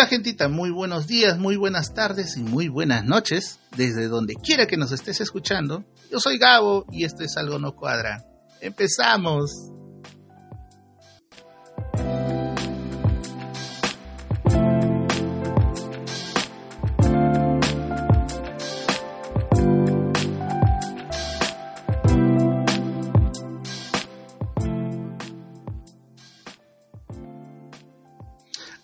Hola gentita, muy buenos días, muy buenas tardes y muy buenas noches, desde donde quiera que nos estés escuchando. Yo soy Gabo y esto es Algo No Cuadra. ¡Empezamos!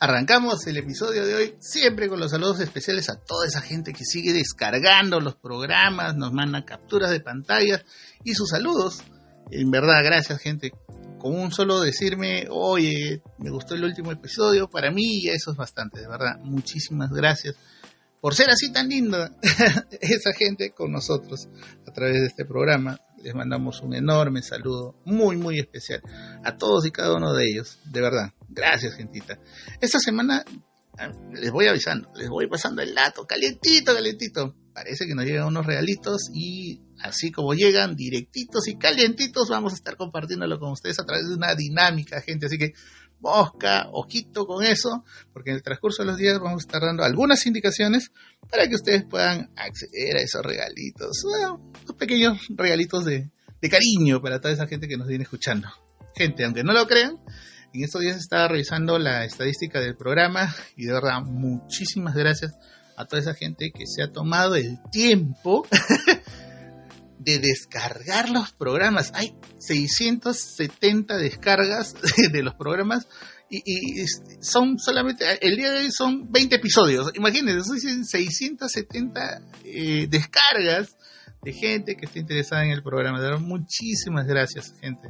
Arrancamos el episodio de hoy siempre con los saludos especiales a toda esa gente que sigue descargando los programas, nos manda capturas de pantallas y sus saludos. En verdad, gracias gente. Con un solo decirme, oye, me gustó el último episodio, para mí ya eso es bastante, de verdad. Muchísimas gracias por ser así tan linda esa gente con nosotros a través de este programa. Les mandamos un enorme saludo, muy, muy especial a todos y cada uno de ellos. De verdad, gracias, gentita. Esta semana ah, les voy avisando, les voy pasando el dato, calientito, calientito. Parece que nos llegan unos regalitos y así como llegan, directitos y calientitos, vamos a estar compartiéndolo con ustedes a través de una dinámica, gente. Así que mosca, ojito con eso, porque en el transcurso de los días vamos a estar dando algunas indicaciones para que ustedes puedan acceder a esos regalitos, bueno, pequeños regalitos de, de cariño para toda esa gente que nos viene escuchando. Gente, aunque no lo crean, en estos días estaba revisando la estadística del programa y de verdad muchísimas gracias a toda esa gente que se ha tomado el tiempo de descargar los programas. Hay 670 descargas de los programas y, son solamente, el día de hoy son 20 episodios. Imagínense, son 670 eh, descargas de gente que está interesada en el programa. De muchísimas gracias, gente.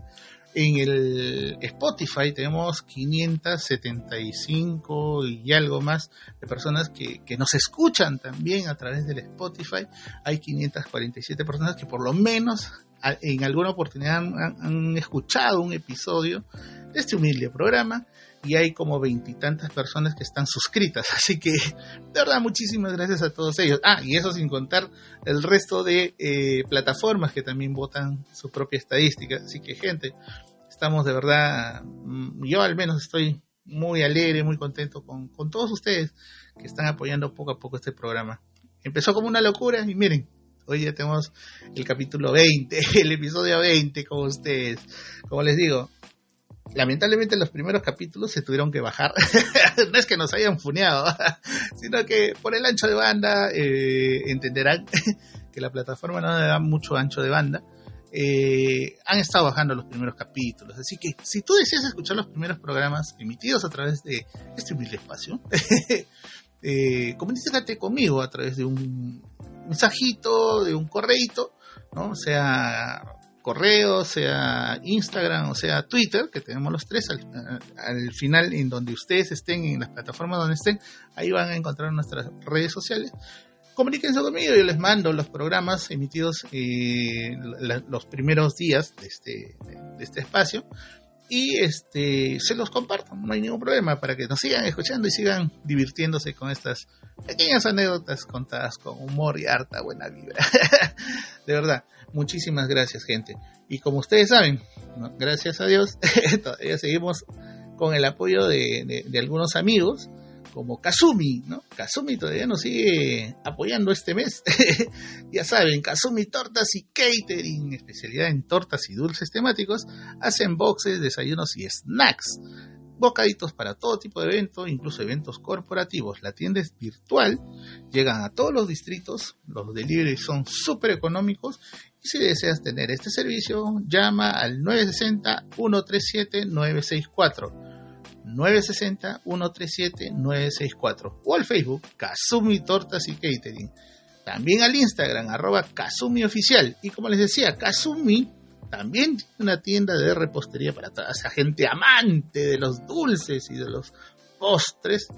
En el Spotify tenemos 575 y algo más de personas que, nos escuchan también a través del Spotify. Hay 547 personas que por lo menos en alguna oportunidad han escuchado un episodio de este humilde programa y hay como veintitantas personas que están suscritas. Así que, de verdad, muchísimas gracias a todos ellos. Ah, y eso sin contar el resto de eh, plataformas que también votan su propia estadística. Así que, gente, estamos de verdad, mm, yo al menos estoy muy alegre, muy contento con, con todos ustedes que están apoyando poco a poco este programa. Empezó como una locura y miren, hoy ya tenemos el capítulo 20, el episodio 20 con ustedes. Como les digo, lamentablemente los primeros capítulos se tuvieron que bajar. no es que nos hayan funeado, sino que por el ancho de banda eh, entenderán que la plataforma no da mucho ancho de banda. Eh, han estado bajando los primeros capítulos. Así que si tú deseas escuchar los primeros programas emitidos a través de este humilde espacio, eh, comunícate conmigo a través de un mensajito, de un correito, ¿no? sea correo, sea Instagram o sea Twitter, que tenemos los tres al, final en donde ustedes estén, en las plataformas donde estén, ahí van a encontrar nuestras redes sociales. Comuníquense conmigo, yo les mando los programas emitidos eh, los primeros días de este, de este espacio y este se los comparto, no hay ningún problema para que nos sigan escuchando y sigan divirtiéndose con estas pequeñas anécdotas contadas con humor y harta buena vibra. de verdad, muchísimas gracias gente. Y como ustedes saben, gracias a Dios, todavía seguimos con el apoyo de, de algunos amigos como Kazumi, ¿no? Kazumi todavía nos sigue apoyando este mes. ya saben, Kazumi Tortas y Catering, especialidad en tortas y dulces temáticos, hacen boxes, desayunos y snacks. Bocaditos para todo tipo de eventos, incluso eventos corporativos. La tienda es virtual, llegan a todos los distritos, los deliveries son súper económicos y si deseas tener este servicio, llama al 960 137 964 960-137-964 o al Facebook Kazumi Tortas y Catering. También al Instagram arroba Kazumi Oficial. Y como les decía, Kazumi también tiene una tienda de repostería para toda esa gente amante de los dulces y de los postres.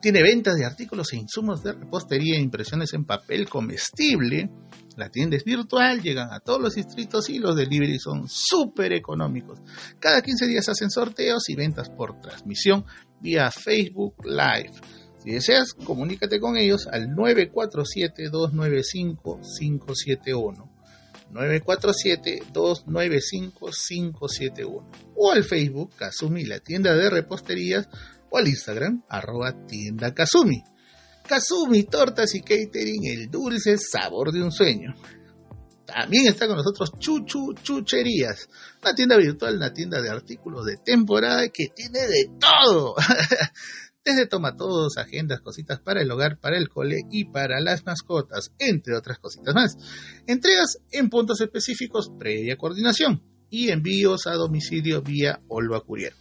Tiene ventas de artículos e insumos de repostería impresiones en papel comestible. La tienda es virtual, llegan a todos los distritos y los deliveries son súper económicos. Cada 15 días hacen sorteos y ventas por transmisión vía Facebook Live. Si deseas, comunícate con ellos al 947-295-571. 947-295-571 o al Facebook Kazumi, la tienda de reposterías o al Instagram arroba tienda Kazumi. Kazumi, tortas y catering, el dulce sabor de un sueño. También está con nosotros Chuchu Chucherías, una tienda virtual, una tienda de artículos de temporada que tiene de todo. Desde tomatodos, agendas, cositas para el hogar, para el cole y para las mascotas, entre otras cositas más. Entregas en puntos específicos previa coordinación y envíos a domicilio vía Olva Courier.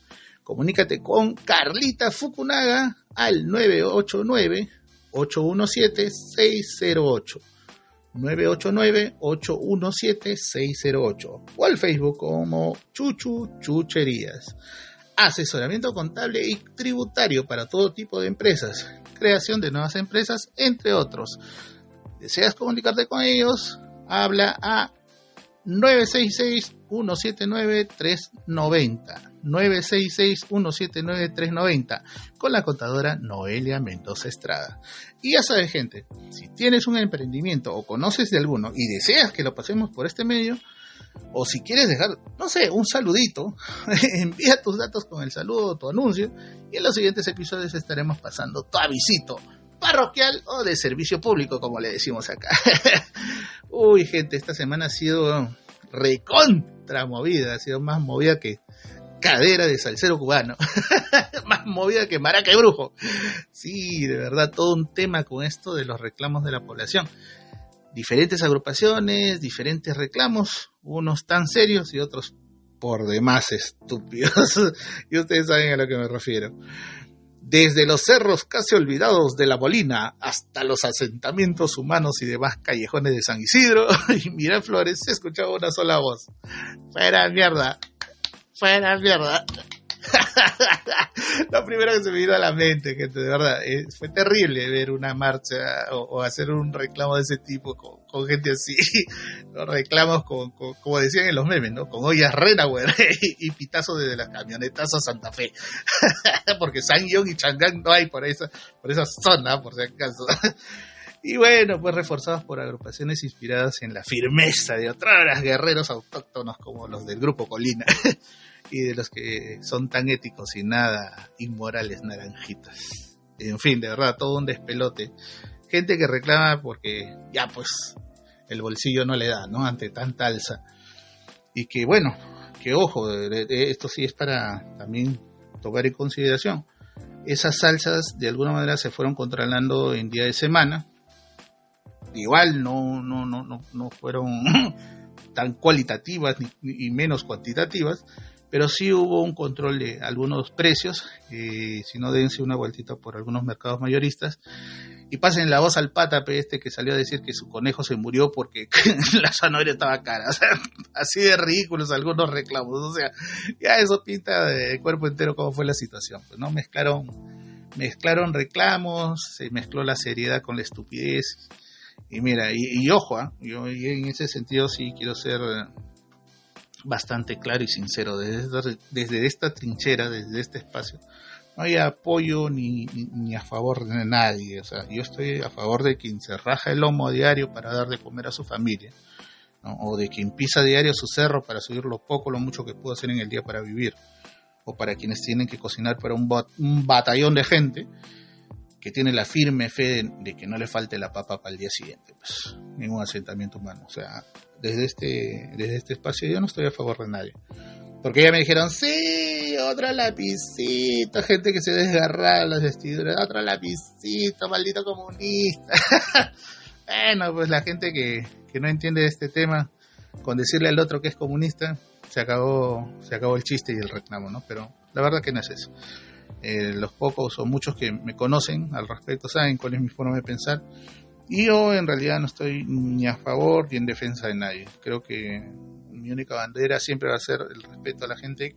Comunícate con Carlita Fukunaga al 989 817 608 989-817-608 o al Facebook como Chuchu Chucherías. Asesoramiento contable y tributario para todo tipo de empresas, creación de nuevas empresas, entre otros. ¿Deseas comunicarte con ellos? Habla a 966-179-390. 966-179-390 con la contadora Noelia Mendoza Estrada. Y ya sabes, gente, si tienes un emprendimiento o conoces de alguno y deseas que lo pasemos por este medio, o si quieres dejar, no sé, un saludito, envía tus datos con el saludo, tu anuncio, y en los siguientes episodios estaremos pasando tu avisito parroquial o de servicio público, como le decimos acá. Uy, gente, esta semana ha sido recontra movida, ha sido más movida que cadera de salsero cubano, más movida que maraca y brujo. Sí, de verdad, todo un tema con esto de los reclamos de la población. Diferentes agrupaciones, diferentes reclamos, unos tan serios y otros por demás estúpidos. y ustedes saben a lo que me refiero. Desde los cerros casi olvidados de la Molina hasta los asentamientos humanos y demás callejones de San Isidro y Miraflores se escuchaba una sola voz. Fuera mierda, fuera mierda. Lo primero que se me vino a la mente, gente, de verdad, eh, fue terrible ver una marcha o, hacer un reclamo de ese tipo con, gente así. Los reclamos como decían en los memes, ¿no? Con ollas Renauer y, pitazos desde las camionetas a Santa Fe. Porque San y Chang'an no hay por esa, por esa zona, por si acaso. Y bueno, pues reforzados por agrupaciones inspiradas en la firmeza de otros guerreros autóctonos como los del grupo Colina y de los que son tan éticos y nada inmorales naranjitas. En fin, de verdad, todo un despelote. Gente que reclama porque ya pues el bolsillo no le da, ¿no? Ante tanta alza. Y que bueno, que ojo, esto sí es para también tomar en consideración. Esas salsas de alguna manera se fueron controlando en día de semana. Igual no, no, no, no, no fueron tan cualitativas ni, y menos cuantitativas, pero sí hubo un control de algunos precios, eh, si no dense una vueltita por algunos mercados mayoristas. Y pasen la voz al pátape este que salió a decir que su conejo se murió porque la zanahoria estaba cara, o sea, así de ridículos algunos reclamos, o sea, ya eso pinta de cuerpo entero cómo fue la situación, pues no mezclaron mezclaron reclamos, se mezcló la seriedad con la estupidez. Y mira, y, ojo, ¿ah? yo en ese sentido sí quiero ser bastante claro y sincero. Desde, desde esta trinchera, desde este espacio, no hay apoyo ni, ni, a favor de nadie. O sea, yo estoy a favor de quien se raja el lomo a diario para dar de comer a su familia. O de quien pisa a diario su cerro para subir lo poco, lo mucho que pudo hacer en el día para vivir. O para quienes tienen que cocinar para un, un batallón de gente que tiene la firme fe de, que no le falte la papa para el día siguiente. Pues, ningún asentamiento humano. O sea, desde este, desde este espacio yo no estoy a favor de nadie. Porque ya me dijeron, sí, otra lapicita, gente que se desgarra las vestiduras, otra lapicita, maldito comunista. bueno, pues la gente que, que no entiende este tema, con decirle al otro que es comunista, se acabó, se acabó el chiste y el reclamo, ¿no? Pero la verdad que no es eso. Eh, los pocos o muchos que me conocen al respecto saben cuál es mi forma de pensar y yo en realidad no estoy ni a favor ni en defensa de nadie. Creo que mi única bandera siempre va a ser el respeto a la gente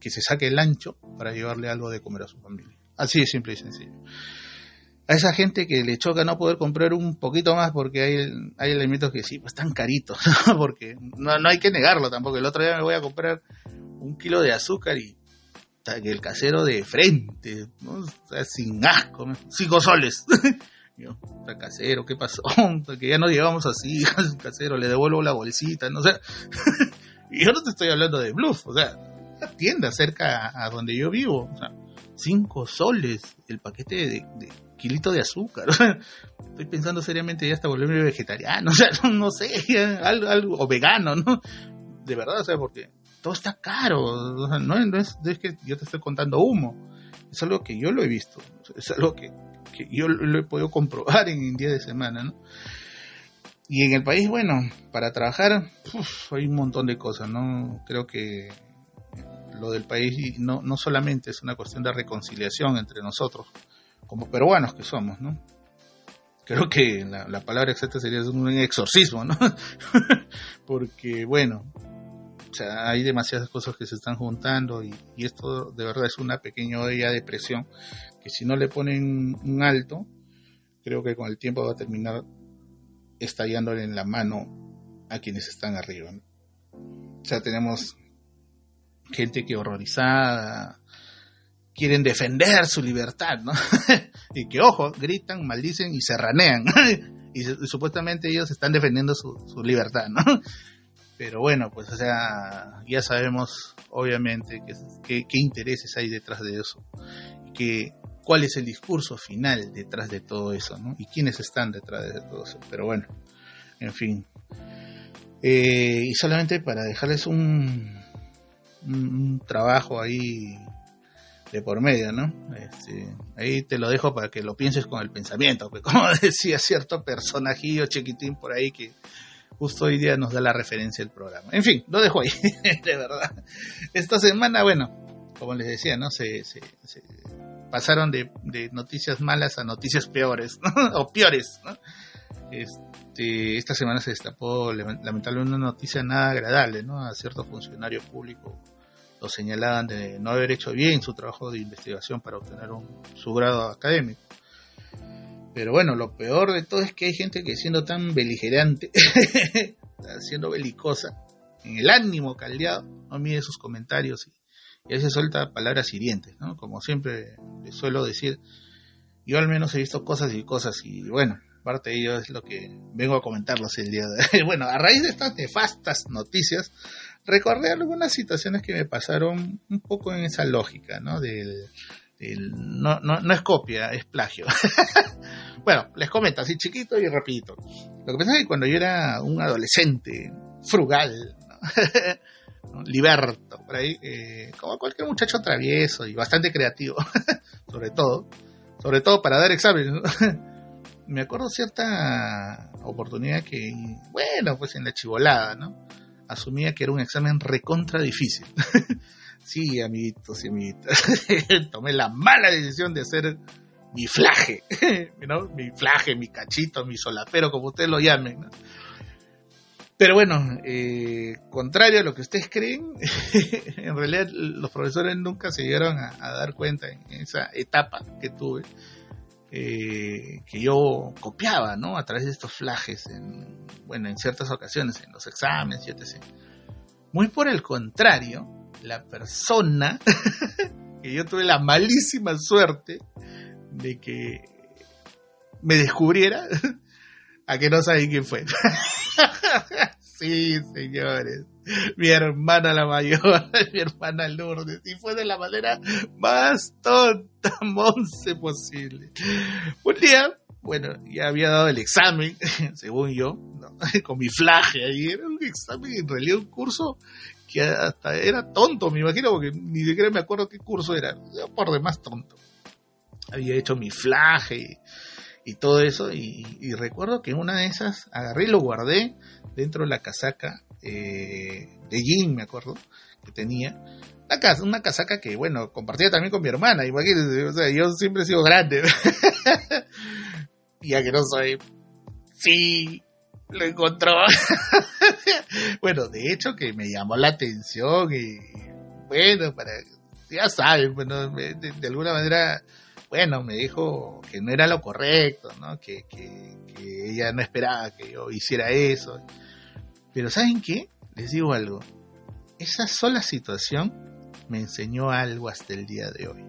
que se saque el ancho para llevarle algo de comer a su familia. Así de simple y sencillo. A esa gente que le choca no poder comprar un poquito más porque hay, hay elementos que sí, pues están caritos, porque no, no hay que negarlo tampoco. El otro día me voy a comprar un kilo de azúcar y el casero de frente, sin asco, cinco soles. Yo, casero, ¿qué pasó? Porque ya no llevamos así, casero, le devuelvo la bolsita, no sé. y yo no te estoy hablando de bluff, o sea, la tienda cerca a donde yo vivo, o sea, cinco soles el paquete de, de kilito de azúcar. Estoy pensando seriamente ya hasta volverme vegetariano, o sea, no, sé, algo, algo, o vegano, ¿no? De verdad, o sea, porque todo está caro, o no, es, que yo te estoy contando humo, es algo que yo lo he visto, es algo que yo lo he podido comprobar en día de semana. Y en el país, bueno, para trabajar hay un montón de cosas, ¿no? Creo que lo del país no, no solamente es una cuestión de reconciliación entre nosotros, como peruanos que somos, ¿no? Creo que la, la palabra exacta sería un exorcismo, ¿no? Porque, bueno, o sea, hay demasiadas cosas que se están juntando y, esto de verdad es una pequeña olla de presión que si no le ponen un alto, creo que con el tiempo va a terminar estallándole en la mano a quienes están arriba. O sea, tenemos gente que horrorizada, quieren defender su libertad, ¿no? y que, ojo, gritan, maldicen y se ranean. y, supuestamente ellos están defendiendo su, su libertad, ¿no? Pero bueno, pues o sea, ya sabemos obviamente qué intereses hay detrás de eso que, cuál es el discurso final detrás de todo eso, ¿no? Y quiénes están detrás de todo eso. Pero bueno, en fin. Eh, y solamente para dejarles un, un, trabajo ahí de por medio, ¿no? Este, ahí te lo dejo para que lo pienses con el pensamiento, que como decía cierto personajillo chiquitín por ahí que justo hoy día nos da la referencia del programa. En fin, lo dejo ahí, de verdad. Esta semana, bueno, como les decía, ¿no? Se, se, pasaron de, noticias malas a noticias peores, o peores. Este, esta semana se destapó lamentablemente una noticia nada agradable, ¿no? A cierto funcionario público lo señalaban de no haber hecho bien su trabajo de investigación para obtener un, su grado académico. Pero bueno, lo peor de todo es que hay gente que siendo tan beligerante, siendo belicosa, en el ánimo caldeado, no mide sus comentarios y, a veces suelta palabras hirientes, ¿no? Como siempre suelo decir, yo al menos he visto cosas y cosas y bueno, parte de ello es lo que vengo a comentarles el día de hoy. Bueno, a raíz de estas nefastas noticias, recordé algunas situaciones que me pasaron un poco en esa lógica, ¿no? Del, no, no, no es copia, es plagio. bueno, les comento así chiquito y rapidito. Lo que pasa es que cuando yo era un adolescente frugal, liberto, por ahí, eh, como cualquier muchacho travieso y bastante creativo, sobre todo, sobre todo para dar exámenes, me acuerdo cierta oportunidad que, bueno, pues en la chivolada, ¿no? Asumía que era un examen recontra difícil. Sí, amiguitos y amiguitas. Tomé la mala decisión de hacer mi flaje, ¿no? Mi flaje, mi cachito, mi solapero, como ustedes lo llamen, Pero bueno, eh, contrario a lo que ustedes creen, en realidad los profesores nunca se llegaron a, dar cuenta en esa etapa que tuve, eh, que yo copiaba, ¿no? A través de estos flajes, en, bueno, en ciertas ocasiones, en los exámenes etc. Muy por el contrario, la persona que yo tuve la malísima suerte de que me descubriera a que no saben quién fue. sí, señores. Mi hermana la mayor, mi hermana Lourdes. Y fue de la manera más tonta, monse posible. Un día, bueno, ya había dado el examen, según yo, con mi flaje ahí. Era un examen, en realidad un curso que hasta era tonto, me imagino, porque ni siquiera me acuerdo qué curso era, por demás tonto. Había hecho mi flaje y, todo eso, y, recuerdo que una de esas agarré y lo guardé dentro de la casaca eh, de jean, me acuerdo, que tenía. Una, una casaca que, bueno, compartía también con mi hermana, imagínense, o sea, yo siempre he sido grande. ya que no soy. Sí, lo encontró. bueno, de hecho que me llamó la atención y bueno, para ya saben, bueno, de, alguna manera, bueno, me dijo que no era lo correcto, ¿no? Que, que, que ella no esperaba que yo hiciera eso. Pero ¿saben qué? Les digo algo. Esa sola situación me enseñó algo hasta el día de hoy.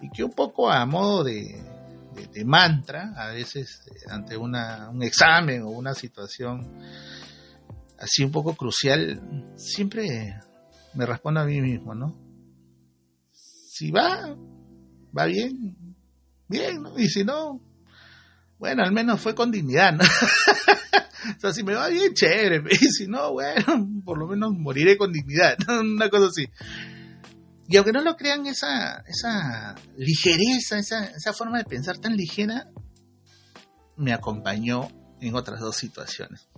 Y que un poco a modo de, de, mantra, a veces eh, ante una, un examen o una situación así un poco crucial, siempre me respondo a mí mismo, ¿no? Si va, va bien, bien, ¿no? Y si no, bueno, al menos fue con dignidad, ¿no? o sea, si me va bien, chévere, y si no, bueno, por lo menos moriré con dignidad, una cosa así. Y aunque no lo crean, esa, esa ligereza, esa, esa forma de pensar tan ligera, me acompañó en otras dos situaciones.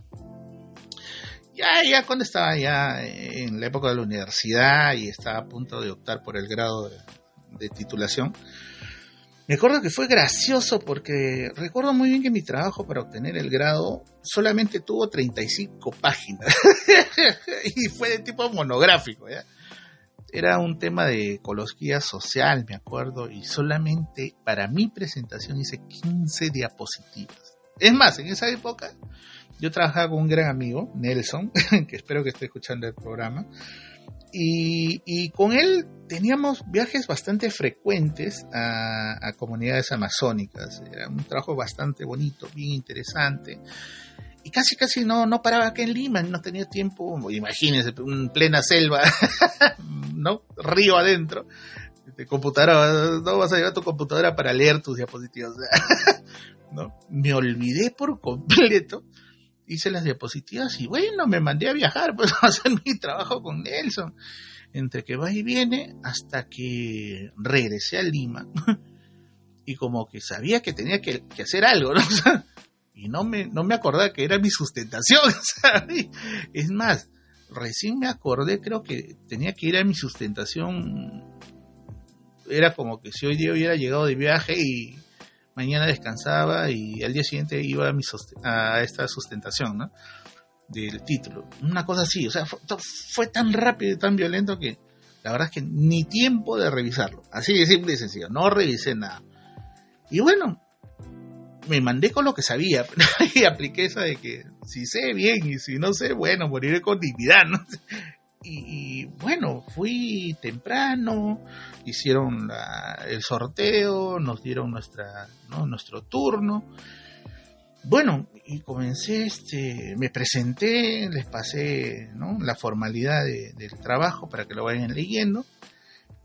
Ya, ya cuando estaba ya en la época de la universidad y estaba a punto de optar por el grado de, titulación, me acuerdo que fue gracioso porque recuerdo muy bien que mi trabajo para obtener el grado solamente tuvo 35 páginas y fue de tipo monográfico. Era un tema de ecología social, me acuerdo, y solamente para mi presentación hice 15 diapositivas. Es más, en esa época yo trabajaba con un gran amigo, Nelson, que espero que esté escuchando el programa, y, con él teníamos viajes bastante frecuentes a, comunidades amazónicas. Era un trabajo bastante bonito, bien interesante y casi casi no, no paraba acá en Lima, no tenía tiempo, imagínense, en plena selva, ¿no? Río adentro, de computadora, no vas a llevar tu computadora para leer tus diapositivas, ¿no? Me olvidé por completo, hice las diapositivas y bueno, me mandé a viajar, pues a hacer mi trabajo con Nelson, entre que va y viene, hasta que regresé a Lima, y como que sabía que tenía que, hacer algo, ¿no? Y no me, no me acordaba que era mi sustentación. Es más, recién me acordé, creo que tenía que ir a mi sustentación, era como que si hoy día hubiera llegado de viaje y mañana descansaba y al día siguiente iba a esta sustentación, ¿no? Del título. Una cosa así, o sea, fue, fue, tan rápido y tan violento que la verdad es que ni tiempo de revisarlo. Así de simple y sencillo, no revisé nada. Y bueno, me mandé con lo que sabía y apliqué esa de que si sé bien y si no sé, bueno, moriré con dignidad, ¿no? Y, bueno, fui temprano, hicieron el sorteo, nos dieron nuestra, nuestro turno. Bueno, y comencé, este, me presenté, les pasé la formalidad del trabajo para que lo vayan leyendo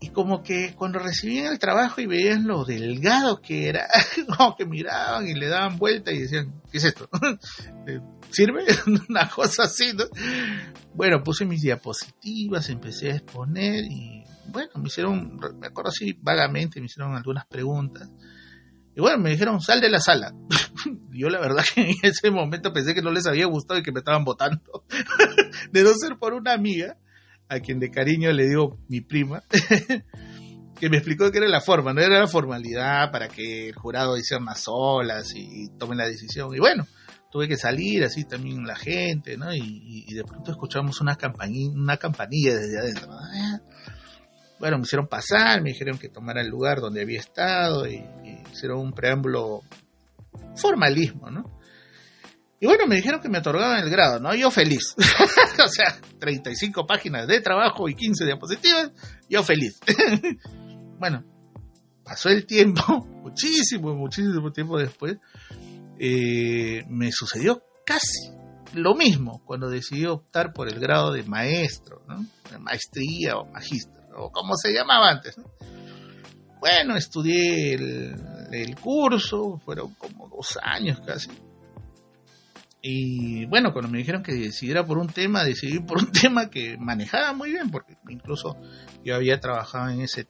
y como que cuando recibían el trabajo y veían lo delgado que era, como que miraban y le daban vuelta y decían, ¿qué es esto? Eh, ¿Sirve? Una cosa así, ¿no? Bueno, puse mis diapositivas, empecé a exponer y bueno, me hicieron, me acuerdo así vagamente, me hicieron algunas preguntas. Y bueno, me dijeron, sal de la sala. Yo la verdad que en ese momento pensé que no les había gustado y que me estaban votando. de no ser por una amiga a quien de cariño le digo mi prima, que me explicó que era la forma, no era la formalidad para que el jurado hiciera unas olas y, tomen la decisión. Y bueno, tuve que salir así también la gente, ¿no? Y, de pronto escuchamos una, una campanilla desde adentro. Bueno, me hicieron pasar, me dijeron que tomara el lugar donde había estado y hicieron un preámbulo formalismo, ¿no? Y bueno, me dijeron que me otorgaban el grado, ¿no? Yo feliz. o sea, 35 páginas de trabajo y 15 diapositivas, yo feliz. bueno, pasó el tiempo, muchísimo, muchísimo tiempo después, eh, me sucedió casi lo mismo cuando decidí optar por el grado de maestro, ¿no? De maestría o magíster, o como se llamaba antes, ¿no? Bueno, estudié el, el curso, fueron como dos años casi y bueno, cuando me dijeron que decidiera por un tema, decidí por un tema que manejaba muy bien, porque incluso yo había trabajado en ese,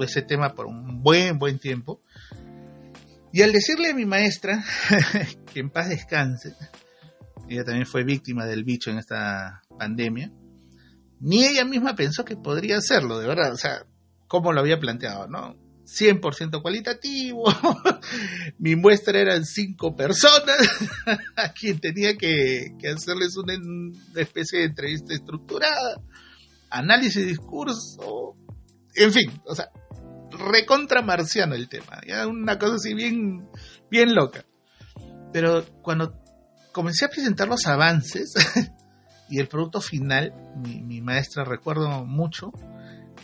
ese tema por un buen, buen tiempo. Y al decirle a mi maestra que en paz descanse, ella también fue víctima del bicho en esta pandemia, ni ella misma pensó que podría hacerlo, de verdad, o sea, como lo había planteado, ¿no? 100% cualitativo. Mi muestra eran cinco personas a quien tenía que, hacerles una, especie de entrevista estructurada, análisis discurso, en fin, o sea, recontra marciano el tema, ya una cosa así bien, bien loca. Pero cuando comencé a presentar los avances y el producto final, mi, mi maestra recuerdo mucho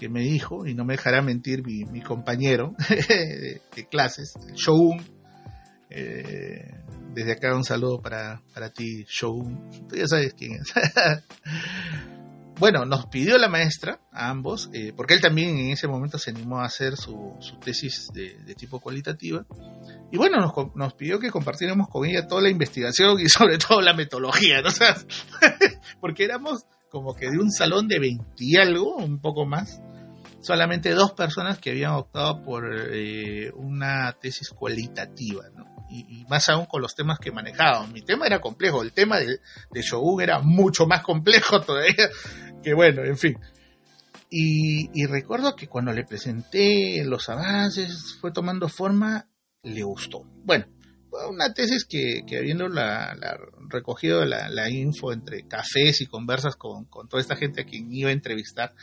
que me dijo, y no me dejará mentir mi, compañero de, clases, Shogun. Eh, desde acá un saludo para, para ti, Shogun. Tú ya sabes quién es. bueno, nos pidió la maestra, a ambos, eh, porque él también en ese momento se animó a hacer su, tesis de, tipo cualitativa. Y bueno, nos, pidió que compartiéramos con ella toda la investigación y sobre todo la metodología, ¿no? porque éramos como que de un salón de 20 y algo, un poco más, solamente dos personas que habían optado por eh, una tesis cualitativa, ¿no? y, más aún con los temas que manejaban. Mi tema era complejo, el tema de, de Shogun era mucho más complejo todavía, que bueno, en fin. Y, recuerdo que cuando le presenté los avances, fue tomando forma, le gustó. Bueno, una tesis que, que habiendo la, recogido la, info entre cafés y conversas con, con toda esta gente a quien iba a entrevistar,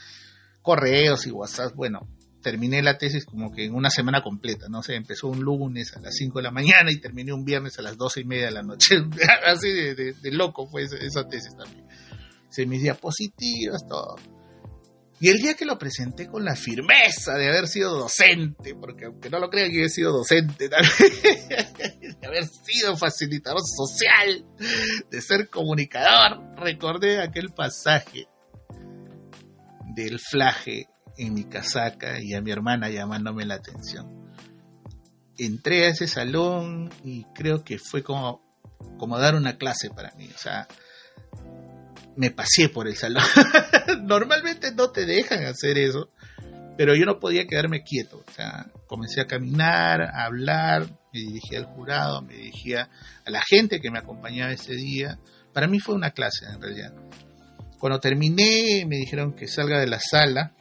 correos y WhatsApp, bueno, terminé la tesis como que en una semana completa, no sé, empezó un lunes a las 5 de la mañana y terminé un viernes a las 12 y media de la noche, así de, loco fue esa, tesis también. Se mis diapositivas, todo. Y el día que lo presenté con la firmeza de haber sido docente, porque aunque no lo crean que he sido docente de haber sido facilitador social, de ser comunicador, recordé aquel pasaje del flaje en mi casaca y a mi hermana llamándome la atención. Entré a ese salón y creo que fue como, como dar una clase para mí. O sea, me pasé por el salón. Normalmente no te dejan hacer eso, pero yo no podía quedarme quieto. O sea, comencé a caminar, a hablar, me dirigí al jurado, me dirigía a la gente que me acompañaba ese día. Para mí fue una clase en realidad. Cuando terminé me dijeron que salga de la sala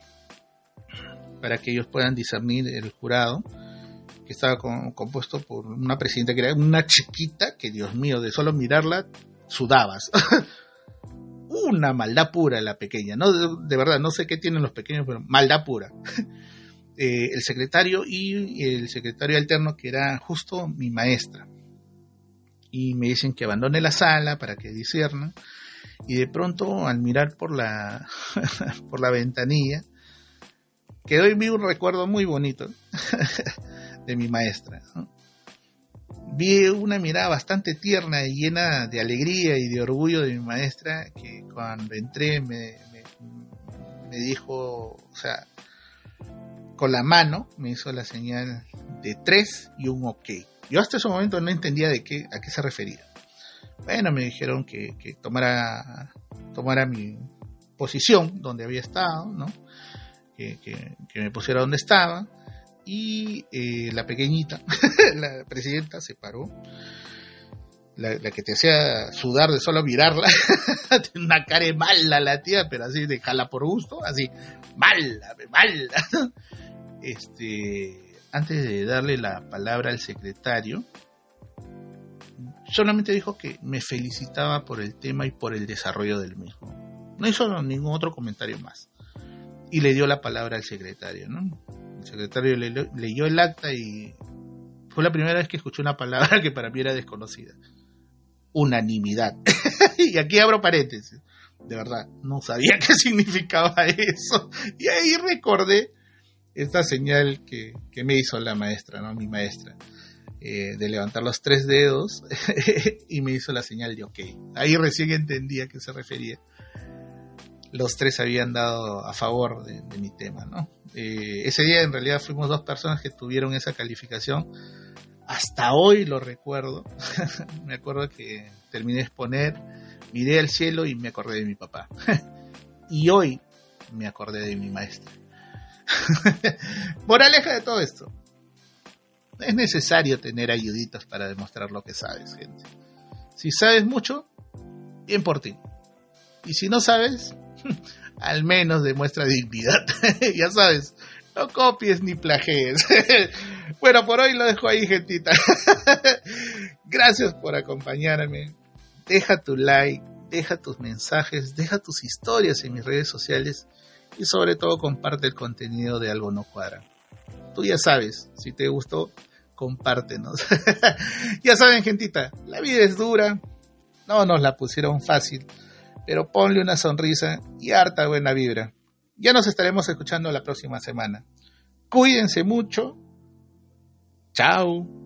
para que ellos puedan discernir el jurado, que estaba compuesto por una presidenta que era una chiquita, que Dios mío, de solo mirarla sudabas. una maldad pura la pequeña, no de, verdad, no sé qué tienen los pequeños, pero maldad pura. Eh, el secretario y el secretario alterno, que era justo mi maestra. Y me dicen que abandone la sala para que disciernan. Y de pronto, al mirar por la, por la ventanilla, quedó en mí un recuerdo muy bonito de mi maestra. Vi una mirada bastante tierna y llena de alegría y de orgullo de mi maestra que cuando entré me, me, dijo, o sea, con la mano me hizo la señal de tres y un ok. Yo hasta ese momento no entendía de qué, a qué se refería. Bueno, me dijeron que, que tomara, tomara mi posición donde había estado, ¿no? que, me pusiera donde estaba y eh, la pequeñita, la presidenta, se paró. La, que te hacía sudar de solo mirarla, una cara mala la tía, pero así de jala por gusto, así, mala, mala. Este, antes de darle la palabra al secretario, solamente dijo que me felicitaba por el tema y por el desarrollo del mismo. No hizo ningún otro comentario más y le dio la palabra al secretario, ¿no? Secretario le, leyó el acta y fue la primera vez que escuché una palabra que para mí era desconocida. Unanimidad. y aquí abro paréntesis. De verdad, no sabía qué significaba eso. Y ahí recordé esta señal que, me hizo la maestra, ¿no? Mi maestra. Eh, de levantar los tres dedos y me hizo la señal de ok. Ahí recién entendía a qué se refería los tres habían dado a favor de, mi tema, ¿no? Eh, ese día en realidad fuimos dos personas que tuvieron esa calificación. Hasta hoy lo recuerdo. me acuerdo que terminé de exponer, miré al cielo y me acordé de mi papá. y hoy me acordé de mi maestra. Moraleja de todo esto. Es necesario tener ayuditas para demostrar lo que sabes, gente. Si sabes mucho, bien por ti. Y si no sabes, al menos demuestra dignidad. ya sabes, no copies ni plagies. bueno, por hoy lo dejo ahí, gentita. Gracias por acompañarme. Deja tu like, deja tus mensajes, deja tus historias en mis redes sociales y sobre todo comparte el contenido de Algo No Cuadra. Tú ya sabes, si te gustó, compártenos. ya saben, gentita, la vida es dura, no nos la pusieron fácil pero ponle una sonrisa y harta buena vibra. Ya nos estaremos escuchando la próxima semana. Cuídense mucho. Chao.